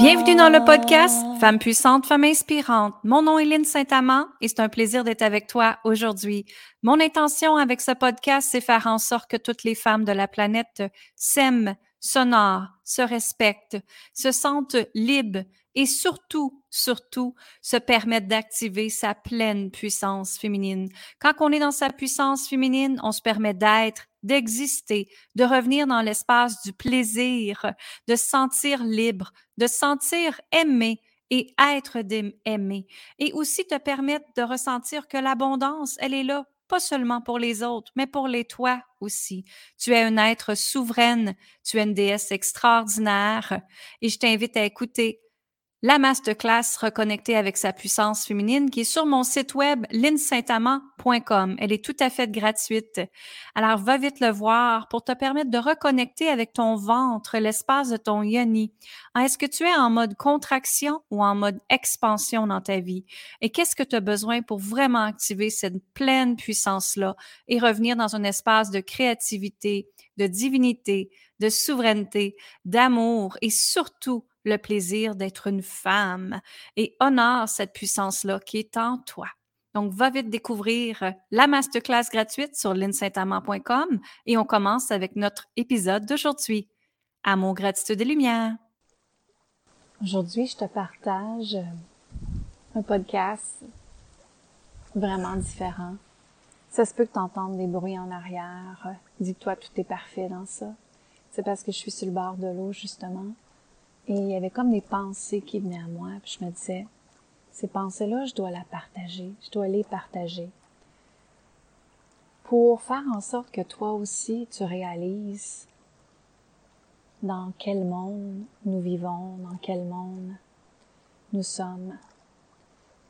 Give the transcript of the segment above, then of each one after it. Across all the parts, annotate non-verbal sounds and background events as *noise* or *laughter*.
Bienvenue dans le podcast Femmes puissantes, femmes inspirantes. Mon nom est Lynne Saint-Amand et c'est un plaisir d'être avec toi aujourd'hui. Mon intention avec ce podcast, c'est faire en sorte que toutes les femmes de la planète s'aiment, s'honorent, se respectent, se sentent libres et surtout, surtout, se permettent d'activer sa pleine puissance féminine. Quand on est dans sa puissance féminine, on se permet d'être, d'exister, de revenir dans l'espace du plaisir, de se sentir libre, de se sentir aimé et être aimé. Et aussi te permettre de ressentir que l'abondance, elle est là, pas seulement pour les autres, mais pour les toi aussi. Tu es un être souveraine, tu es une déesse extraordinaire et je t'invite à écouter la masterclass reconnectée avec sa puissance féminine qui est sur mon site web linsaintamant.com. Elle est tout à fait gratuite. Alors va vite le voir pour te permettre de reconnecter avec ton ventre, l'espace de ton yoni. Est-ce que tu es en mode contraction ou en mode expansion dans ta vie? Et qu'est-ce que tu as besoin pour vraiment activer cette pleine puissance-là et revenir dans un espace de créativité, de divinité, de souveraineté, d'amour et surtout le plaisir d'être une femme et honore cette puissance-là qui est en toi. Donc, va vite découvrir euh, la masterclass gratuite sur linsaintamant.com et on commence avec notre épisode d'aujourd'hui. Amour, gratitude et lumière. Aujourd'hui, je te partage euh, un podcast vraiment différent. Ça se peut que tu des bruits en arrière. Dis-toi, tout est parfait dans ça. C'est parce que je suis sur le bord de l'eau, justement. Et il y avait comme des pensées qui venaient à moi, puis je me disais, ces pensées-là, je dois la partager, je dois les partager. Pour faire en sorte que toi aussi, tu réalises dans quel monde nous vivons, dans quel monde nous sommes.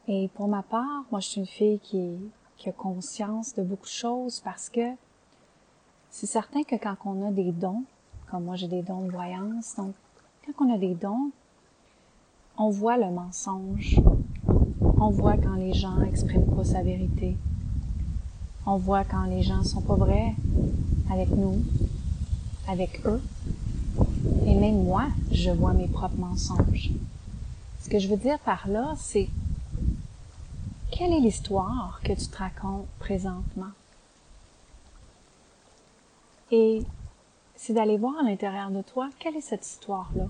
Et pour ma part, moi, je suis une fille qui, qui a conscience de beaucoup de choses parce que c'est certain que quand on a des dons, comme moi j'ai des dons de voyance, donc quand on a des dons, on voit le mensonge. On voit quand les gens expriment pas sa vérité. On voit quand les gens sont pas vrais avec nous, avec eux. Et même moi, je vois mes propres mensonges. Ce que je veux dire par là, c'est quelle est l'histoire que tu te racontes présentement? Et c'est d'aller voir à l'intérieur de toi quelle est cette histoire-là?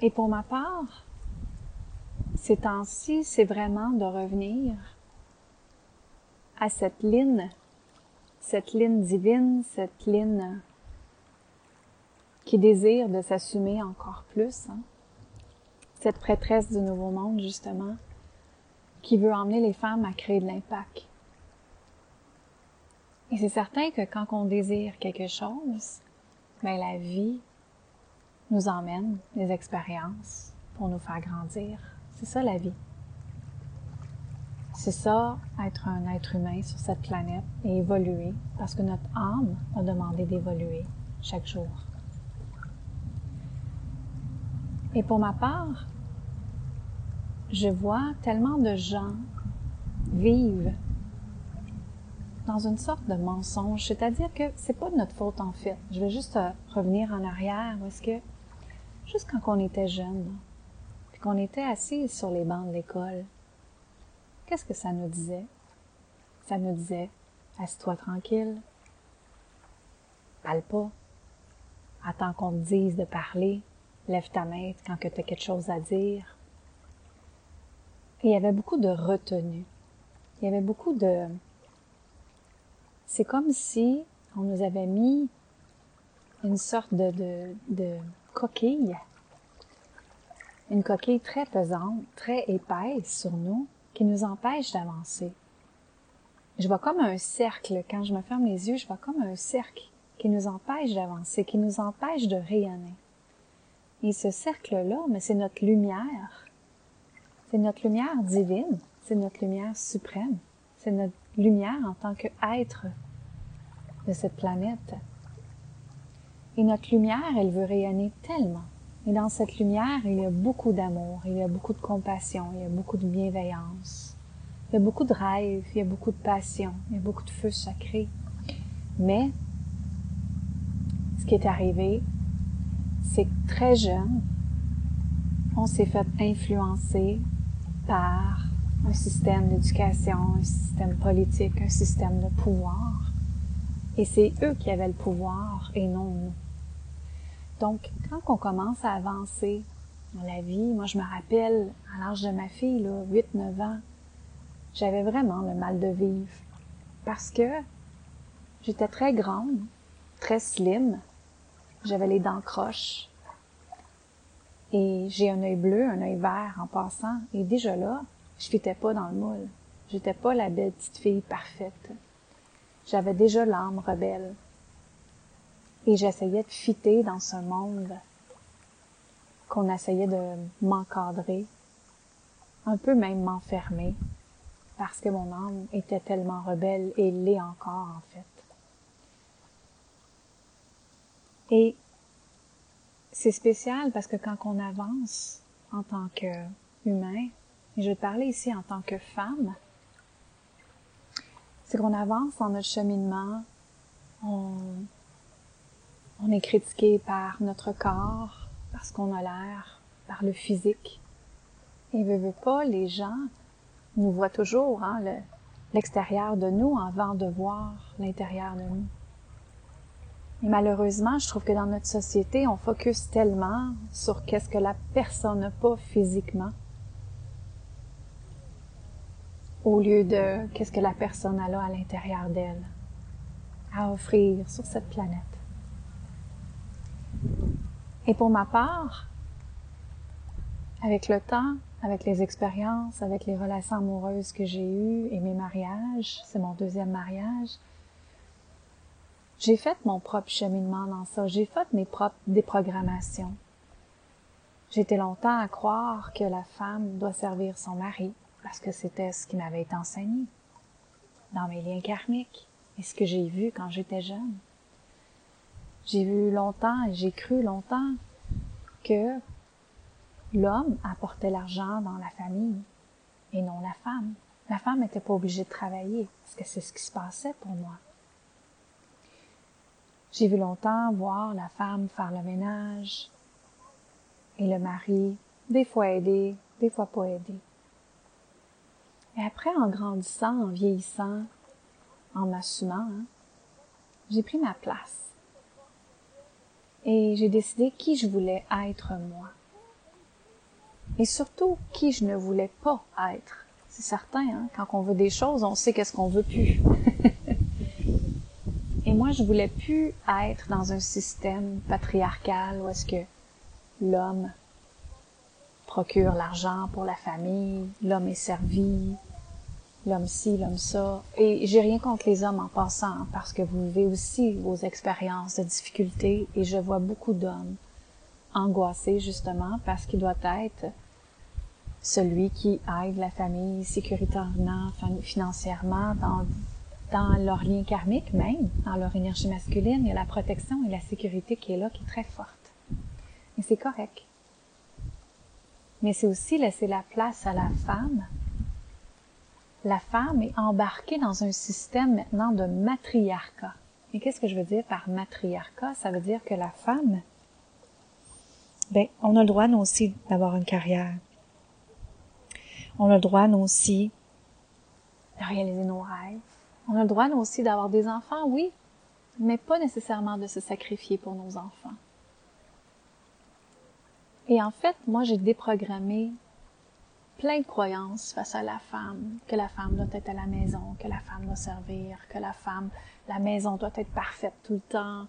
Et pour ma part, ces temps-ci, c'est vraiment de revenir à cette ligne, cette ligne divine, cette ligne qui désire de s'assumer encore plus. Hein. Cette prêtresse du Nouveau Monde, justement, qui veut emmener les femmes à créer de l'impact. Et c'est certain que quand on désire quelque chose, ben la vie nous emmène des expériences pour nous faire grandir. C'est ça la vie. C'est ça, être un être humain sur cette planète et évoluer, parce que notre âme a demandé d'évoluer chaque jour. Et pour ma part, je vois tellement de gens vivre dans une sorte de mensonge, c'est-à-dire que c'est pas de notre faute en fait. Je vais juste euh, revenir en arrière, parce que juste quand on était jeune, puis qu'on était assis sur les bancs de l'école, qu'est-ce que ça nous disait? Ça nous disait, assieds-toi tranquille, parle pas, attends qu'on te dise de parler, lève ta main quand tu as quelque chose à dire. Il y avait beaucoup de retenue. Il y avait beaucoup de, c'est comme si on nous avait mis une sorte de, coquille, une coquille très pesante, très épaisse sur nous, qui nous empêche d'avancer. Je vois comme un cercle, quand je me ferme les yeux, je vois comme un cercle qui nous empêche d'avancer, qui nous empêche de rayonner. Et ce cercle-là, mais c'est notre lumière. C'est notre lumière divine, c'est notre lumière suprême, c'est notre lumière en tant qu'être de cette planète. Et notre lumière, elle veut rayonner tellement. Et dans cette lumière, il y a beaucoup d'amour, il y a beaucoup de compassion, il y a beaucoup de bienveillance, il y a beaucoup de rêves, il y a beaucoup de passion, il y a beaucoup de feu sacré. Mais, ce qui est arrivé, c'est que très jeune, on s'est fait influencer par un système d'éducation, un système politique, un système de pouvoir. Et c'est eux qui avaient le pouvoir et non nous. Donc, quand on commence à avancer dans la vie, moi je me rappelle, à l'âge de ma fille, là, 8-9 ans, j'avais vraiment le mal de vivre. Parce que j'étais très grande, très slim, j'avais les dents croches, et j'ai un œil bleu, un œil vert en passant. Et déjà là, je fitais pas dans le moule. J'étais pas la belle petite fille parfaite. J'avais déjà l'âme rebelle. Et j'essayais de fitter dans ce monde qu'on essayait de m'encadrer, un peu même m'enfermer, parce que mon âme était tellement rebelle et l'est encore en fait. Et c'est spécial parce que quand on avance en tant qu'humain, et je vais te parler ici en tant que femme, c'est qu'on avance dans notre cheminement, on, est critiqué par notre corps, parce qu'on a l'air, par le physique. Et veut, veut pas, les gens nous voient toujours, hein, l'extérieur de nous avant de voir l'intérieur de nous. Et malheureusement, je trouve que dans notre société, on focus tellement sur qu'est-ce que la personne n'a pas physiquement, au lieu de qu'est-ce que la personne a là à l'intérieur d'elle, à offrir sur cette planète. Et pour ma part, avec le temps, avec les expériences, avec les relations amoureuses que j'ai eues et mes mariages, c'est mon deuxième mariage, j'ai fait mon propre cheminement dans ça. J'ai fait mes propres déprogrammations. J'étais longtemps à croire que la femme doit servir son mari parce que c'était ce qui m'avait été enseigné dans mes liens karmiques et ce que j'ai vu quand j'étais jeune. J'ai vu longtemps et j'ai cru longtemps que l'homme apportait l'argent dans la famille et non la femme. La femme n'était pas obligée de travailler parce que c'est ce qui se passait pour moi. J'ai vu longtemps voir la femme faire le ménage et le mari, des fois aider, des fois pas aider. Et après, en grandissant, en vieillissant, en m'assumant, hein, j'ai pris ma place. Et j'ai décidé qui je voulais être moi. Et surtout, qui je ne voulais pas être. C'est certain, hein, quand on veut des choses, on sait qu'est-ce qu'on veut plus. *laughs* Et moi, je voulais plus être dans un système patriarcal où est-ce que l'homme procure l'argent pour la famille, l'homme est servi, l'homme ci, l'homme ça. Et j'ai rien contre les hommes en passant, parce que vous vivez aussi vos expériences de difficultés et je vois beaucoup d'hommes angoissés justement parce qu'il doit être celui qui aide la famille sécuritairement, financièrement, dans dans leur lien karmique même, dans leur énergie masculine, il y a la protection et la sécurité qui est là, qui est très forte. Et c'est correct. Mais c'est aussi laisser la place à la femme. La femme est embarquée dans un système maintenant de matriarcat. Et qu'est-ce que je veux dire par matriarcat? Ça veut dire que la femme, ben, on a le droit, nous aussi, d'avoir une carrière. On a le droit, nous aussi, de réaliser nos rêves on a le droit, nous aussi, d'avoir des enfants, oui, mais pas nécessairement de se sacrifier pour nos enfants. Et en fait, moi, j'ai déprogrammé plein de croyances face à la femme, que la femme doit être à la maison, que la femme doit servir, que la femme, la maison doit être parfaite tout le temps,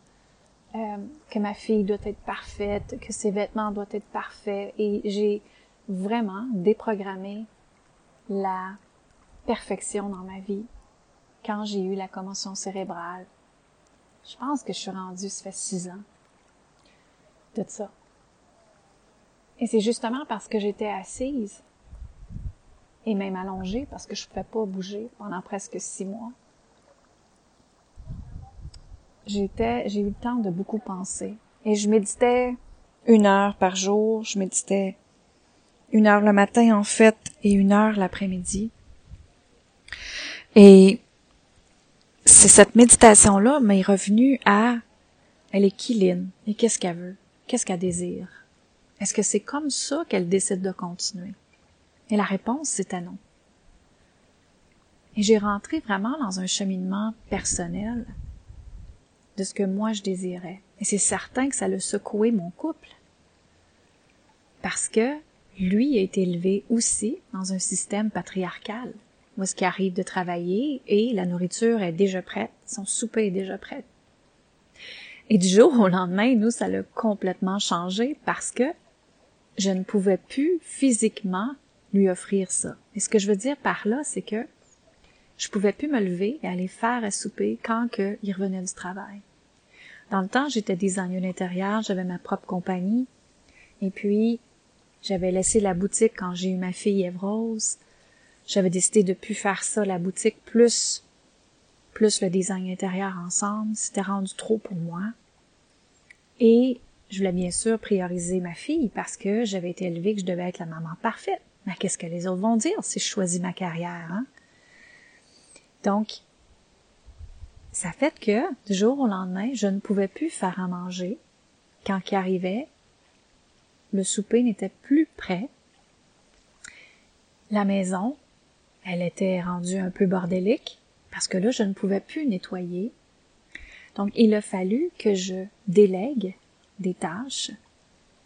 euh, que ma fille doit être parfaite, que ses vêtements doivent être parfaits. Et j'ai vraiment déprogrammé la perfection dans ma vie quand j'ai eu la commotion cérébrale. Je pense que je suis rendue, ça fait six ans de ça. Et c'est justement parce que j'étais assise et même allongée parce que je ne pouvais pas bouger pendant presque six mois. J'étais, j'ai eu le temps de beaucoup penser et je méditais une heure par jour. Je méditais une heure le matin en fait et une heure l'après-midi. Et c'est cette méditation-là m'est revenue à elle est qui Lynn? Et qu'est-ce qu'elle veut? qu'est-ce qu'elle désire? Est-ce que c'est comme ça qu'elle décide de continuer? Et la réponse, c'était non. Et j'ai rentré vraiment dans un cheminement personnel de ce que moi je désirais. Et c'est certain que ça a secoué mon couple. Parce que lui a été élevé aussi dans un système patriarcal, où est-ce qu'il arrive de travailler et la nourriture est déjà prête, son souper est déjà prêt. Et du jour au lendemain, nous, ça l'a complètement changé parce que je ne pouvais plus physiquement lui offrir ça. Et ce que je veux dire par là, c'est que je pouvais plus me lever et aller faire à souper quand que il revenait du travail. Dans le temps, j'étais designer intérieur, j'avais ma propre compagnie, et puis j'avais laissé la boutique quand j'ai eu ma fille Eve Rose. J'avais décidé de plus faire ça, la boutique plus plus le design intérieur ensemble. C'était rendu trop pour moi. Et je voulais bien sûr prioriser ma fille parce que j'avais été élevée que je devais être la maman parfaite. Mais qu'est-ce que les autres vont dire si je choisis ma carrière, hein? Donc, ça fait que, du jour au lendemain, je ne pouvais plus faire à manger. Quand il arrivait, le souper n'était plus prêt. La maison, elle était rendue un peu bordélique parce que là, je ne pouvais plus nettoyer. Donc, il a fallu que je délègue des tâches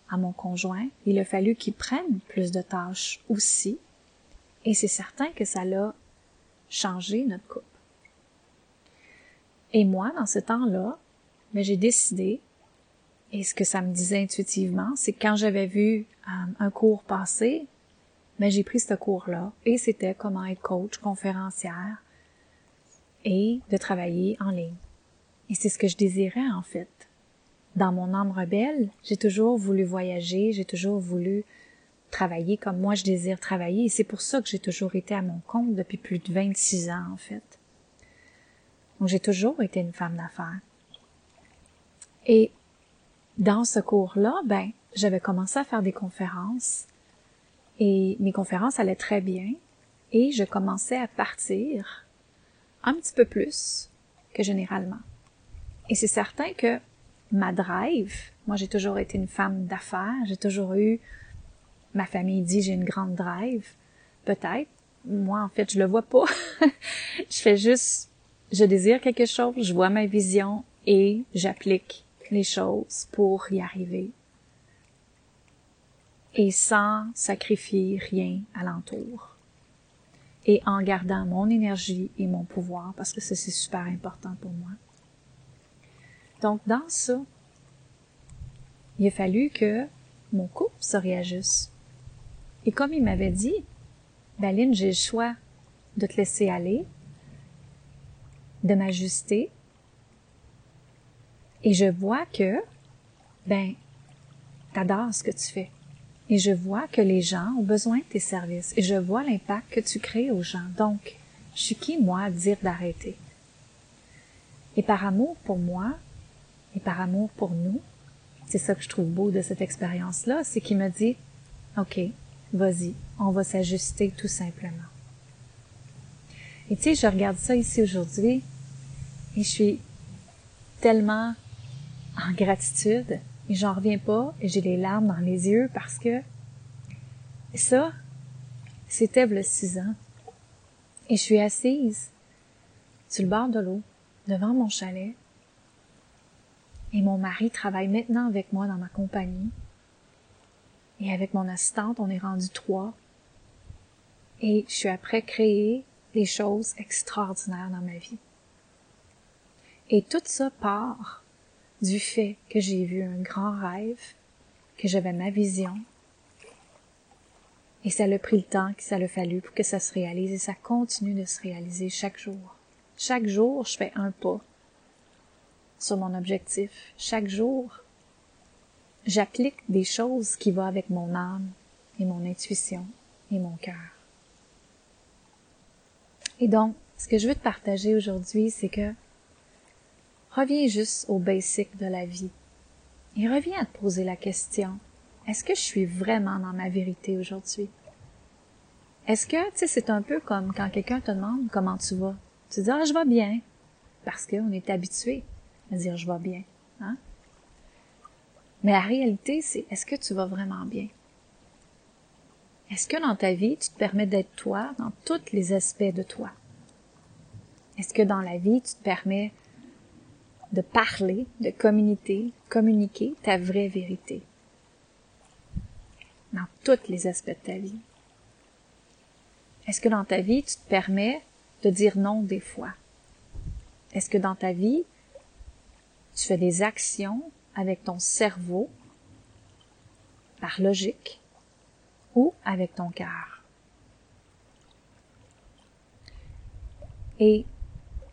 à mon conjoint. Il a fallu qu'il prenne plus de tâches aussi. Et c'est certain que ça l'a changé notre couple. Et moi, dans ce temps-là, ben, j'ai décidé, et ce que ça me disait intuitivement, c'est que quand j'avais vu euh, un cours passer, ben, j'ai pris ce cours-là, et c'était comment être coach, conférencière, et de travailler en ligne. Et c'est ce que je désirais en fait. Dans mon âme rebelle, j'ai toujours voulu voyager, j'ai toujours voulu travailler comme moi je désire travailler et c'est pour ça que j'ai toujours été à mon compte depuis plus de 26 ans en fait. Donc j'ai toujours été une femme d'affaires. Et dans ce cours-là, ben, j'avais commencé à faire des conférences et mes conférences allaient très bien et je commençais à partir un petit peu plus que généralement. Et c'est certain que ma drive, moi j'ai toujours été une femme d'affaires, j'ai toujours eu, ma famille dit j'ai une grande drive, peut-être. Moi en fait je le vois pas. *laughs* je fais juste, je désire quelque chose, je vois ma vision et j'applique les choses pour y arriver. Et sans sacrifier rien alentour et en gardant mon énergie et mon pouvoir parce que ça c'est super important pour moi. Donc dans ça, il a fallu que mon couple se réajuste. Et comme il m'avait dit, Baline, j'ai le choix de te laisser aller, de m'ajuster, et je vois que, ben, t'adores ce que tu fais. Et je vois que les gens ont besoin de tes services et je vois l'impact que tu crées aux gens. Donc, je suis qui, moi, à dire d'arrêter? Et par amour pour moi et par amour pour nous, c'est ça que je trouve beau de cette expérience-là, c'est qu'il me dit, OK, vas-y, on va s'ajuster tout simplement. Et tu sais, je regarde ça ici aujourd'hui et je suis tellement en gratitude et j'en reviens pas et j'ai les larmes dans les yeux parce que ça, c'était le six ans. Et je suis assise sur le bord de l'eau, devant mon chalet. Et mon mari travaille maintenant avec moi dans ma compagnie. Et avec mon assistante, on est rendu trois. Et je suis après créer des choses extraordinaires dans ma vie. Et tout ça part du fait que j'ai vu un grand rêve, que j'avais ma vision, et ça a pris le temps que ça a fallu pour que ça se réalise et ça continue de se réaliser chaque jour. Chaque jour, je fais un pas sur mon objectif. Chaque jour, j'applique des choses qui vont avec mon âme et mon intuition et mon cœur. Et donc, ce que je veux te partager aujourd'hui, c'est que Reviens juste au basic de la vie. Et reviens à te poser la question, est-ce que je suis vraiment dans ma vérité aujourd'hui? Est-ce que, tu sais, c'est un peu comme quand quelqu'un te demande comment tu vas? Tu dis, ah, je vais bien. Parce qu'on est habitué à dire je vais bien. Hein? Mais la réalité, c'est est-ce que tu vas vraiment bien? Est-ce que dans ta vie, tu te permets d'être toi dans tous les aspects de toi? Est-ce que dans la vie, tu te permets de parler, de communiquer, communiquer ta vraie vérité? Dans tous les aspects de ta vie. Est-ce que dans ta vie, tu te permets de dire non des fois? Est-ce que dans ta vie, tu fais des actions avec ton cerveau, par logique, ou avec ton cœur? Et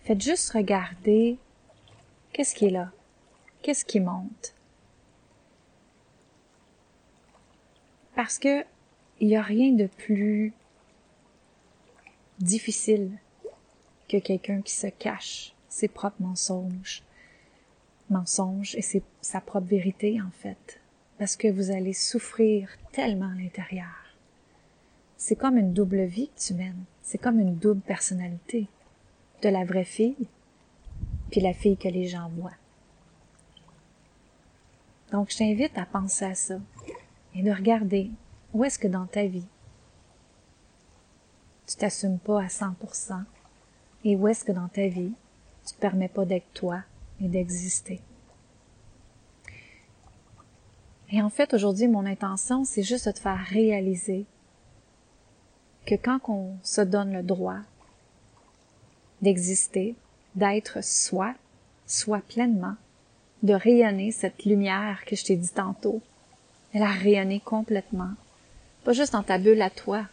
faites juste regarder qu'est-ce qui est là, qu'est-ce qui monte? Parce que il n'y a rien de plus difficile que quelqu'un qui se cache ses propres mensonges, mensonges et c'est sa propre vérité en fait, parce que vous allez souffrir tellement à l'intérieur. C'est comme une double vie que tu mènes, c'est comme une double personnalité de la vraie fille puis la fille que les gens voient. Donc je t'invite à penser à ça et de regarder où est-ce que dans ta vie tu t'assumes pas à 100% et où est-ce que dans ta vie tu te permets pas d'être toi et d'exister. Et en fait, aujourd'hui, mon intention, c'est juste de te faire réaliser que quand on se donne le droit d'exister, d'être soi, soi pleinement, de rayonner cette lumière que je t'ai dit tantôt, elle a rayonné complètement. Pas juste dans ta bulle à toi,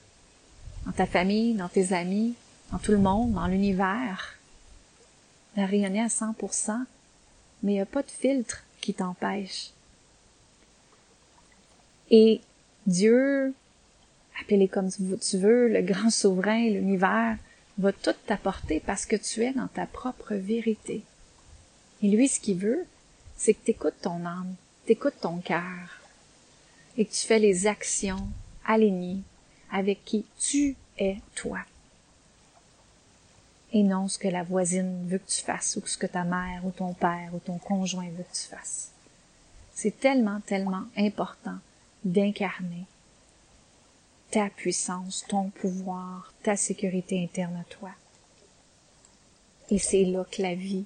dans ta famille, dans tes amis, dans tout le monde, dans l'univers. Elle a rayonné à 100%, mais il n'y a pas de filtre qui t'empêche. Et Dieu, appelé comme tu veux, le grand souverain, l'univers, va tout t'apporter parce que tu es dans ta propre vérité. Et lui, ce qu'il veut, c'est que tu écoutes ton âme, tu écoutes ton cœur, et que tu fais les actions alignées avec qui tu es toi. Et non ce que la voisine veut que tu fasses, ou ce que ta mère, ou ton père, ou ton conjoint veut que tu fasses. C'est tellement, tellement important d'incarner ta puissance, ton pouvoir, ta sécurité interne à toi. Et c'est là que la vie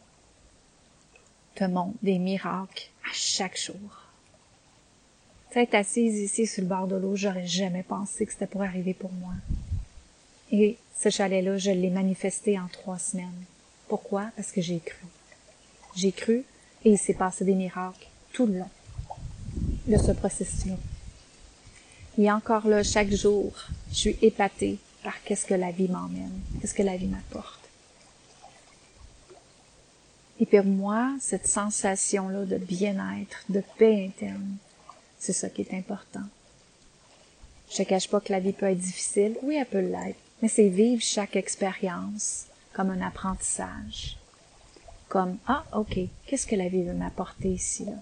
te montre des miracles à chaque jour. Être assise ici sur le bord de l'eau, j'aurais jamais pensé que c'était pour arriver pour moi. Et ce chalet-là, je l'ai manifesté en trois semaines. Pourquoi? Parce que j'ai cru. J'ai cru et il s'est passé des miracles tout le long de ce processus-là. Et encore là, chaque jour, je suis épatée par qu'est-ce que la vie m'emmène, qu'est-ce que la vie m'apporte. Et pour moi, cette sensation-là de bien-être, de paix interne, c'est ça qui est important. Je ne cache pas que la vie peut être difficile. Oui, elle peut l'être. Mais c'est vivre chaque expérience comme un apprentissage. Comme, ah, ok, qu'est-ce que la vie veut m'apporter ici, là?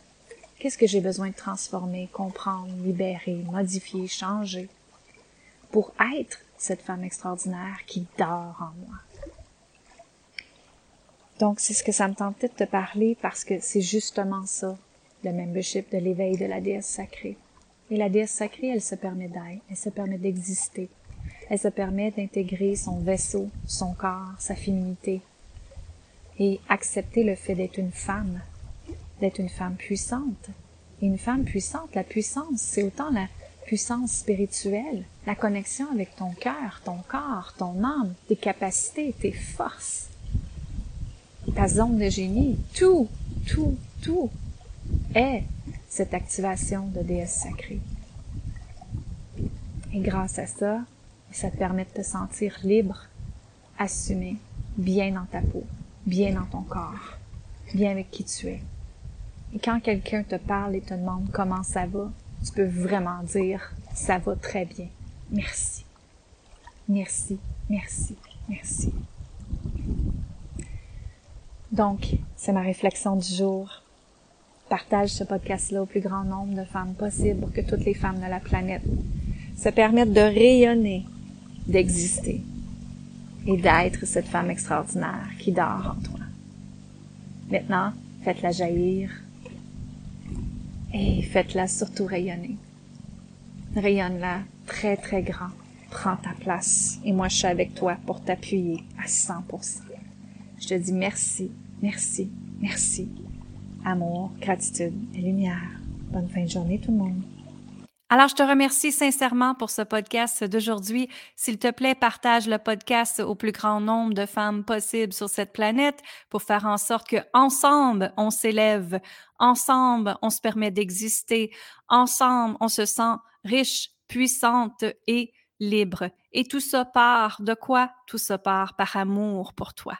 Qu'est-ce que j'ai besoin de transformer, comprendre, libérer, modifier, changer pour être cette femme extraordinaire qui dort en moi? Donc, c'est ce que ça me tentait de te parler parce que c'est justement ça, le membership de l'éveil de la déesse sacrée. Et la déesse sacrée, elle se permet d'être, elle se permet d'exister, elle se permet d'intégrer son vaisseau, son corps, sa féminité, et accepter le fait d'être une femme, d'être une femme puissante. Et une femme puissante, la puissance, c'est autant la puissance spirituelle, la connexion avec ton cœur, ton corps, ton âme, tes capacités, tes forces, ta zone de génie, tout, tout, tout est cette activation de déesse sacrée. Et grâce à ça, ça te permet de te sentir libre, assumé, bien dans ta peau, bien dans ton corps, bien avec qui tu es. Et quand quelqu'un te parle et te demande comment ça va, tu peux vraiment dire ça va très bien. Merci. Merci, merci, merci. Donc, c'est ma réflexion du jour. Partage ce podcast-là au plus grand nombre de femmes possible pour que toutes les femmes de la planète se permettent de rayonner, d'exister et d'être cette femme extraordinaire qui dort en toi. Maintenant, faites-la jaillir Et faites-la surtout rayonner. Rayonne-la très, très grand. Prends ta place. Et moi, je suis avec toi pour t'appuyer à 100%. Je te dis merci, merci, merci. Amour, gratitude et lumière. Bonne fin de journée tout le monde. Alors, je te remercie sincèrement pour ce podcast d'aujourd'hui. S'il te plaît, partage le podcast au plus grand nombre de femmes possible sur cette planète pour faire en sorte que ensemble, on s'élève, ensemble, on se permet d'exister, ensemble, on se sent riche, puissante et libre. Et tout ça part de quoi? Tout ça part par amour pour toi.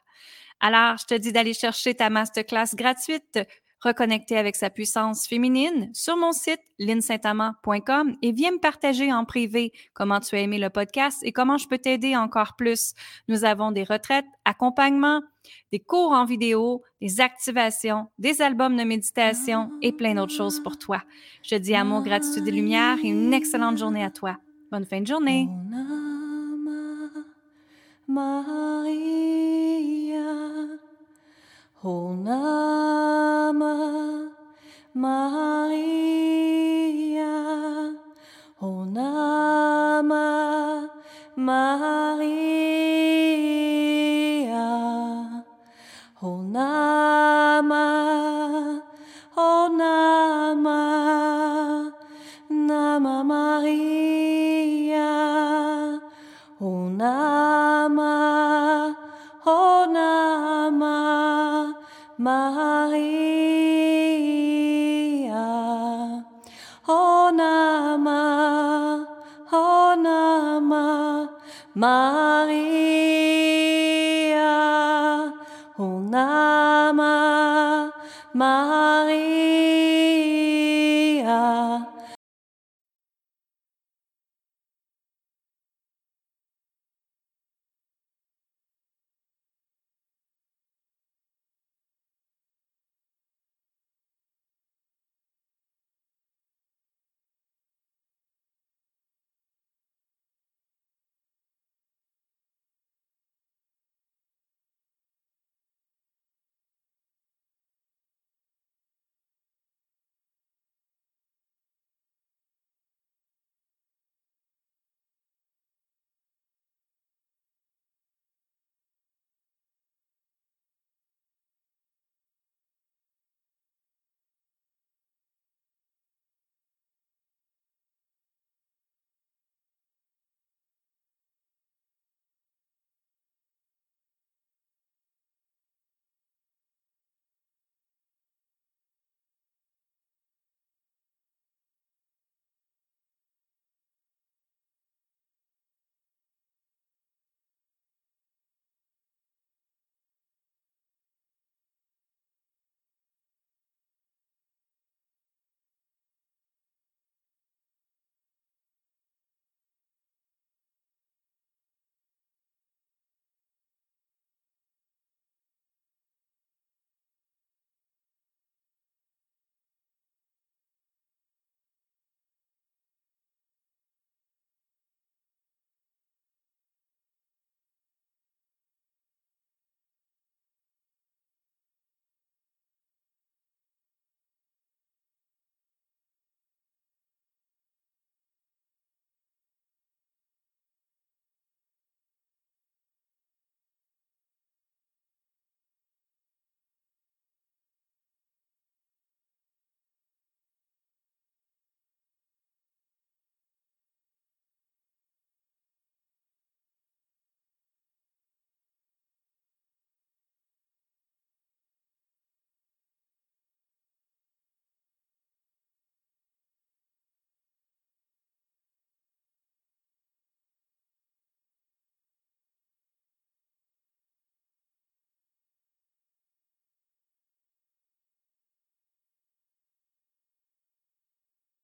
Alors, je te dis d'aller chercher ta masterclass gratuite reconnecter avec sa puissance féminine sur mon site linsaintamant.com et viens me partager en privé comment tu as aimé le podcast et comment je peux t'aider encore plus. Nous avons des retraites, accompagnements, des cours en vidéo, des activations, des albums de méditation et plein d'autres choses pour toi. Je te dis amour, gratitude et lumière et une excellente journée à toi. Bonne fin de journée. ほなままいやほなままいや